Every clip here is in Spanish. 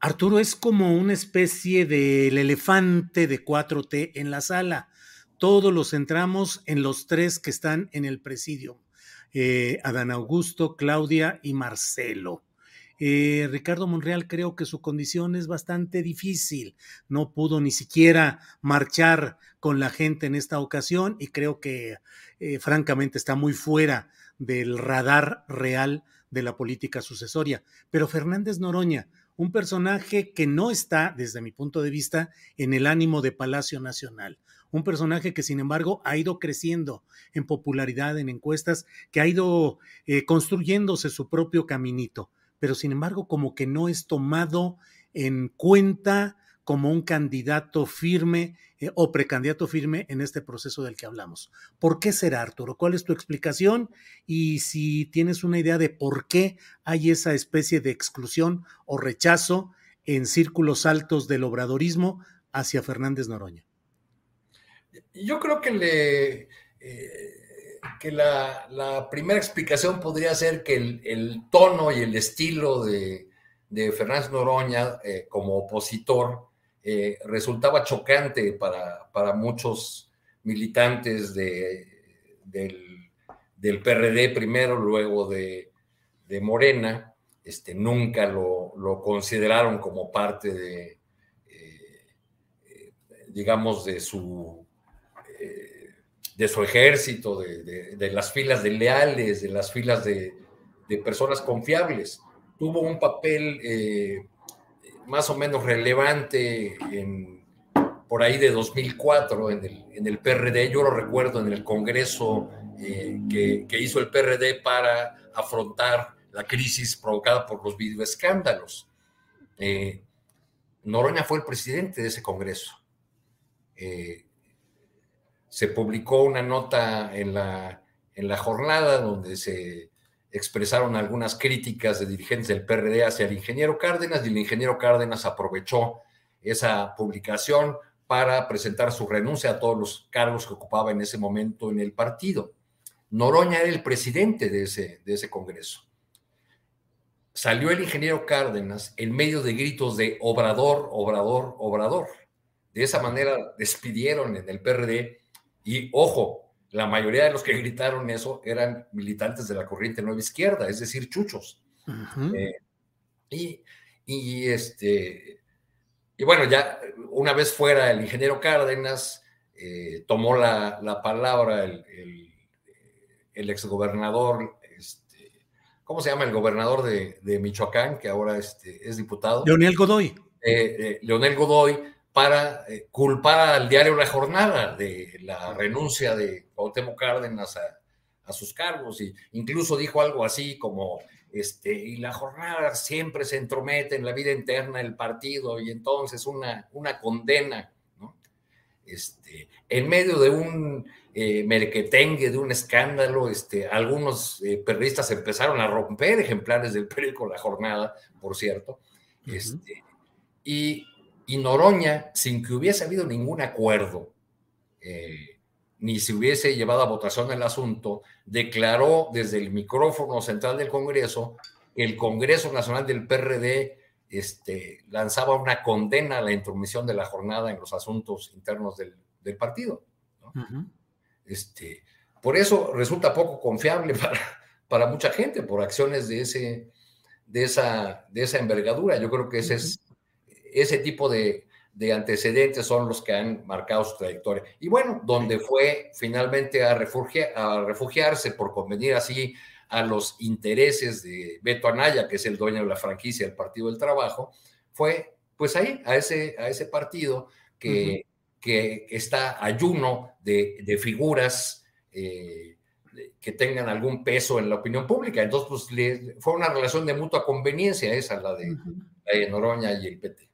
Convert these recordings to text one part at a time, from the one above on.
Arturo es como una especie del elefante de 4T en la sala. Todos los centramos en los tres que están en el presidio. Eh, Adán Augusto, Claudia y Marcelo. Eh, Ricardo Monreal creo que su condición es bastante difícil. No pudo ni siquiera marchar con la gente en esta ocasión y creo que eh, francamente está muy fuera del radar real de la política sucesoria. Pero Fernández Noroña, un personaje que no está, desde mi punto de vista, en el ánimo de Palacio Nacional. Un personaje que, sin embargo, ha ido creciendo en popularidad en encuestas, que ha ido eh, construyéndose su propio caminito, pero sin embargo, como que no es tomado en cuenta como un candidato firme eh, o precandidato firme en este proceso del que hablamos. ¿Por qué será, Arturo? ¿Cuál es tu explicación? Y si tienes una idea de por qué hay esa especie de exclusión o rechazo en círculos altos del obradorismo hacia Fernández Noroña. Yo creo que. Eh, la, primera explicación podría ser que el, tono y el estilo de, Fernández Noroña eh, como opositor eh, resultaba chocante para, muchos militantes de, del, PRD primero, luego de, Morena, este, nunca lo, consideraron como parte de, eh, digamos, de su, eh, de su ejército, de, las filas de leales, de las filas de, personas confiables. Tuvo un papel más o menos relevante por ahí de 2004 en el, en el PRD. Yo lo recuerdo en el Congreso eh, que, hizo el PRD para afrontar la crisis provocada por los videoescándalos. Eh, Noroña fue el presidente de ese Congreso. Eh, se publicó una nota en la, en la jornada donde se expresaron algunas críticas de dirigentes del PRD hacia el ingeniero Cárdenas y el ingeniero Cárdenas aprovechó esa publicación para presentar su renuncia a todos los cargos que ocupaba en ese momento en el partido. Noroña era el presidente de ese, de ese Congreso. Salió el ingeniero Cárdenas en medio de gritos de obrador, obrador, obrador. De esa manera despidieron en el PRD y, ojo, la mayoría de los que gritaron eso eran militantes de la corriente nueva izquierda, es decir, chuchos. Eh, y, este, y bueno, ya una vez fuera el ingeniero Cárdenas, eh, tomó la, palabra el, el, exgobernador, este, ¿cómo se llama? El gobernador de, Michoacán, que ahora este, es diputado. Leonel Godoy. Eh, Leonel Godoy para eh, culpar al diario La Jornada de la renuncia de Cuauhtémoc Cárdenas a, sus cargos. Y incluso dijo algo así como este y la jornada siempre se entromete en la vida interna del partido y entonces una, una condena este, en medio de un eh, merquetengue, de un escándalo, este, algunos eh, periodistas empezaron a romper ejemplares del periódico La Jornada, por cierto, este, y y Noroña, sin que hubiese habido ningún acuerdo, eh, ni se hubiese llevado a votación el asunto, declaró desde el micrófono central del Congreso que el Congreso Nacional del PRD este, lanzaba una condena a la intromisión de la jornada en los asuntos internos del, partido. este, por eso resulta poco confiable para, para, mucha gente, por acciones de, ese, de, esa, de esa envergadura. Yo creo que ese, es, ese tipo de, de antecedentes son los que han marcado su trayectoria. Y bueno, donde fue finalmente a, a refugiarse por convenir así a los intereses de Beto Anaya, que es el dueño de la franquicia del Partido del Trabajo, fue pues ahí, a ese, a ese partido que, que está ayuno de, de figuras eh, que tengan algún peso en la opinión pública. Entonces, pues fue una relación de mutua conveniencia esa, la de, la de Noroña y el PT.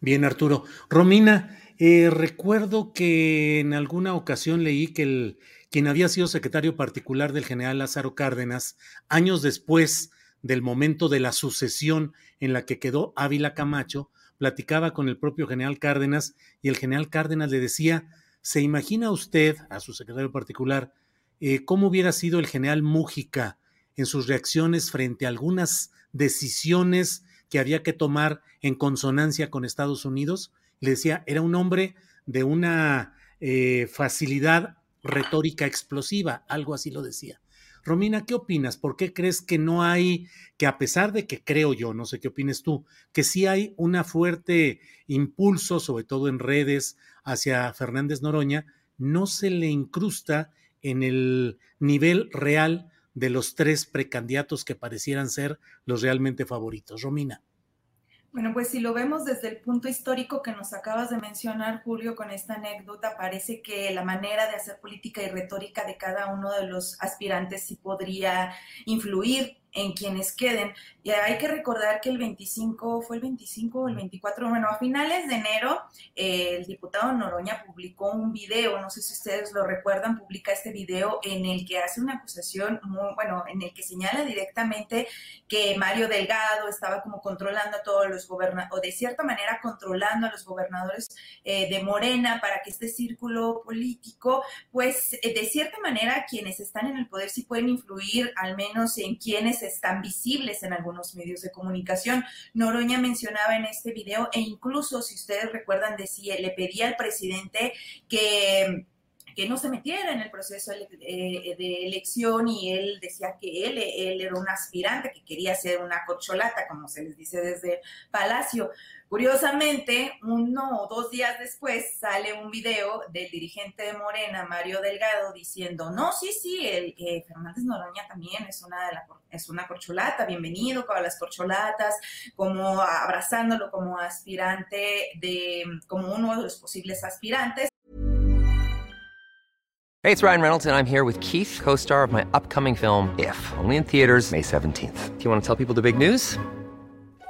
Bien, Arturo. Romina, eh, recuerdo que en alguna ocasión leí que el, quien había sido secretario particular del general Lázaro Cárdenas, años después del momento de la sucesión en la que quedó Ávila Camacho, platicaba con el propio general Cárdenas y el general Cárdenas le decía, ¿se imagina usted, a su secretario particular, eh, cómo hubiera sido el general Mújica en sus reacciones frente a algunas decisiones que había que tomar en consonancia con Estados Unidos. Le decía, era un hombre de una eh, facilidad retórica explosiva, algo así lo decía. Romina, ¿qué opinas? ¿Por qué crees que no hay, que a pesar de que creo yo, no sé qué opines tú, que sí hay una fuerte impulso, sobre todo en redes, hacia Fernández Noroña, no se le incrusta en el nivel real de los tres precandidatos que parecieran ser los realmente favoritos. Romina. Bueno, pues si lo vemos desde el punto histórico que nos acabas de mencionar, Julio, con esta anécdota, parece que la manera de hacer política y retórica de cada uno de los aspirantes sí podría influir en quienes queden. Y hay que recordar que el 25, fue el 25 o el 24, bueno, a finales de enero, eh, el diputado Noroña publicó un video, no sé si ustedes lo recuerdan, publica este video en el que hace una acusación, bueno, en el que señala directamente que Mario Delgado estaba como controlando a todos los gobernadores, o de cierta manera controlando a los gobernadores eh, de Morena para que este círculo político, pues eh, de cierta manera quienes están en el poder sí pueden influir al menos en quienes están visibles en algunos medios de comunicación. Noroña mencionaba en este video e incluso si ustedes recuerdan decía, le pedía al presidente que que no se metiera en el proceso de, elección y él decía que él, él era un aspirante que quería ser una corcholata, como se les dice desde Palacio. Curiosamente, uno o dos días después sale un video del dirigente de Morena, Mario Delgado, diciendo, no, sí, sí, el, eh, Fernández Noroña también es una, es una corcholata, bienvenido para las corcholatas, como abrazándolo como aspirante, de, como uno de los posibles aspirantes. Hey, it's Ryan Reynolds, and I'm here with Keith, co-star of my upcoming film, If, only in theaters May 17th. Do you want to tell people the big news?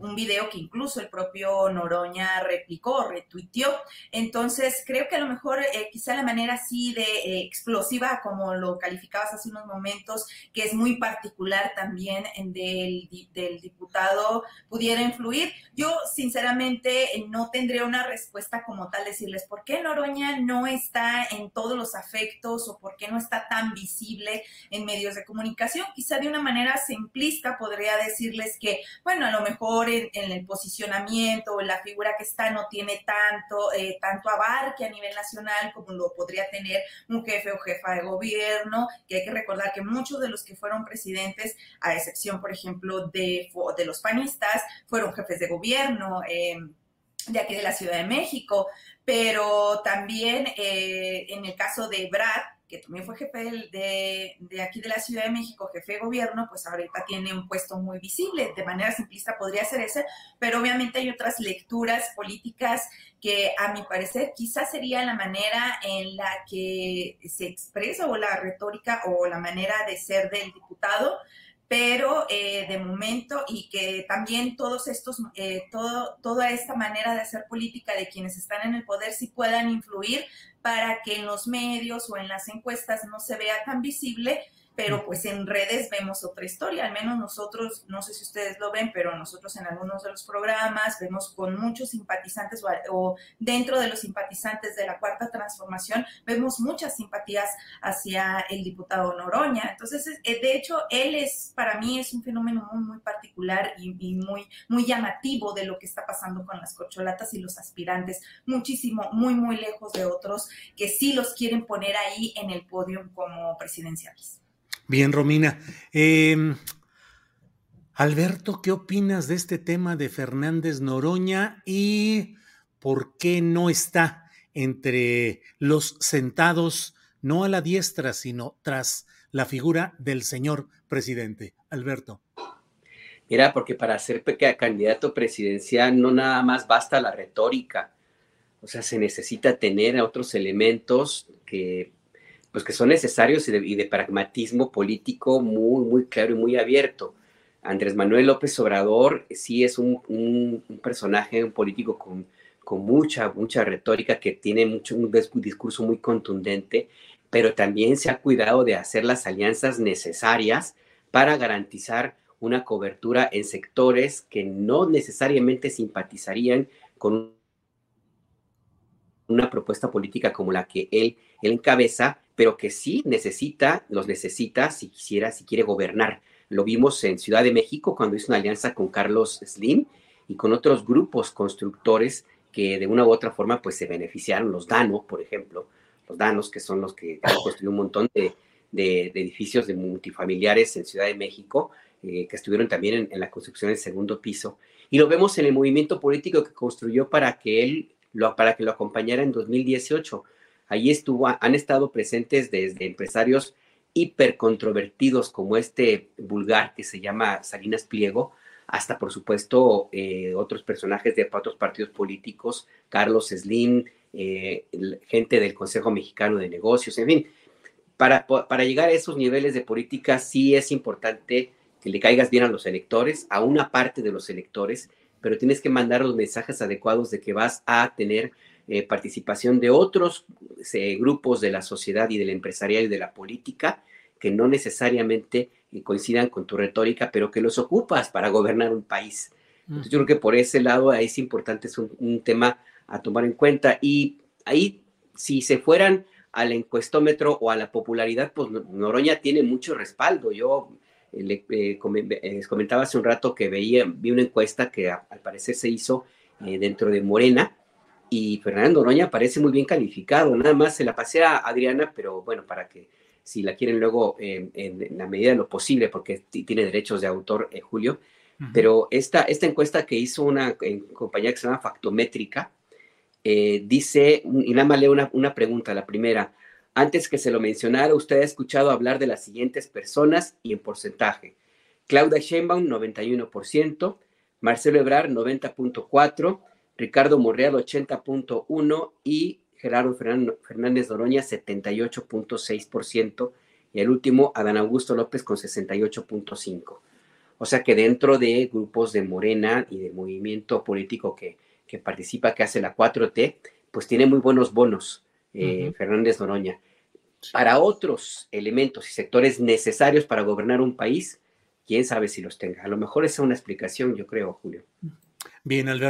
Un video que incluso el propio Noroña replicó, retuiteó. Entonces, creo que a lo mejor eh, quizá la manera así de eh, explosiva, como lo calificabas hace unos momentos, que es muy particular también del, del diputado, pudiera influir. Yo, sinceramente, eh, no tendría una respuesta como tal, decirles por qué Noroña no está en todos los afectos o por qué no está tan visible en medios de comunicación. Quizá de una manera simplista podría decirles que, bueno, a lo mejor en, el posicionamiento, en la figura que está, no tiene tanto, eh, tanto abarque a nivel nacional como lo podría tener un jefe o jefa de gobierno, que hay que recordar que muchos de los que fueron presidentes, a excepción, por ejemplo, de, de los panistas, fueron jefes de gobierno. Eh, de aquí de la Ciudad de México, pero también eh, en el caso de Brad, que también fue jefe de, aquí de la Ciudad de México, jefe de gobierno, pues ahorita tiene un puesto muy visible. De manera simplista podría ser ese, pero obviamente hay otras lecturas políticas que a mi parecer quizás sería la manera en la que se expresa o la retórica o la manera de ser del diputado pero eh, de momento y que también todos estos, eh, todo, toda esta manera de hacer política de quienes están en el poder sí puedan influir para que en los medios o en las encuestas no se vea tan visible pero pues en redes vemos otra historia, al menos nosotros, no sé si ustedes lo ven, pero nosotros en algunos de los programas vemos con muchos simpatizantes o, dentro de los simpatizantes de la cuarta transformación, vemos muchas simpatías hacia el diputado Noroña. Entonces, eh, de hecho, él es, para mí, es un fenómeno muy, muy particular y, y muy, muy llamativo de lo que está pasando con las corcholatas y los aspirantes, muchísimo, muy, muy lejos de otros que sí los quieren poner ahí en el podio como presidenciales. Bien, Romina. Em, Alberto, ¿qué opinas de este tema de Fernández Noroña y por qué no está entre los sentados, no a la diestra, sino tras la figura del señor presidente? Alberto. Mira, porque para ser candidato presidencial no nada más basta la retórica, o sea, se necesita tener otros elementos que pues que son necesarios y de, pragmatismo político muy, muy claro y muy abierto. Andrés Manuel López Obrador sí es un, personaje, un político con, con, mucha, mucha retórica, que tiene mucho, un discurso muy contundente, pero también se ha cuidado de hacer las alianzas necesarias para garantizar una cobertura en sectores que no necesariamente simpatizarían con una propuesta política como la que él, él encabeza, pero que sí necesita, los necesita si quisiera, si quiere gobernar. Lo vimos en Ciudad de México cuando hizo una alianza con Carlos Slim y con otros grupos constructores que de una u otra forma pues se beneficiaron, los Dano, por ejemplo, los Danos, que son los que han construido un montón de, edificios de multifamiliares en Ciudad de México, eh, que estuvieron también en, la construcción del segundo piso. Y lo vemos en el movimiento político que construyó para que él, lo, para que lo acompañara en 2018 Allí estuvo, han estado presentes desde empresarios hipercontrovertidos como este vulgar que se llama Salinas Pliego, hasta por supuesto eh, otros personajes de otros partidos políticos, Carlos Slim, eh, gente del Consejo Mexicano de Negocios, en fin. Para, para llegar a esos niveles de política sí es importante que le caigas bien a los electores, a una parte de los electores, pero tienes que mandar los mensajes adecuados de que vas a tener eh, participación de otros eh, grupos de la sociedad y del empresarial y de la política que no necesariamente eh, coincidan con tu retórica, pero que los ocupas para gobernar un país. Entonces, yo creo que por ese lado es importante, es un, tema a tomar en cuenta. Y ahí, si se fueran al encuestómetro o a la popularidad, pues Noroña tiene mucho respaldo. Yo le comentaba hace un rato que veía, vi una encuesta que al parecer se hizo dentro de Morena, y Fernando Noroña parece muy bien calificado. Nada más se la pasé a Adriana, pero bueno, para que si la quieren luego en, la medida de lo posible, porque tiene derechos de autor eh, Julio. Pero esta, esta encuesta que hizo una compañía que se llama Factométrica, eh, dice, y nada más leo una, una pregunta, la primera. Antes que se lo mencionara, usted ha escuchado hablar de las siguientes personas y en porcentaje. Claudia Sheinbaum, 91%, Marcelo Ebrard, 90.4%, Ricardo Monreal 80.1 y Gerardo Fernández Doroña 78.6% y el último Adán Augusto López con 68.5%. O sea que dentro de grupos de Morena y de movimiento político que, que participa, que hace la 4T, pues tiene muy buenos bonos eh, Fernández Doroña. Para otros elementos y sectores necesarios para gobernar un país, quién sabe si los tenga. A lo mejor esa es una explicación, yo creo, Julio. Bien, Alberto.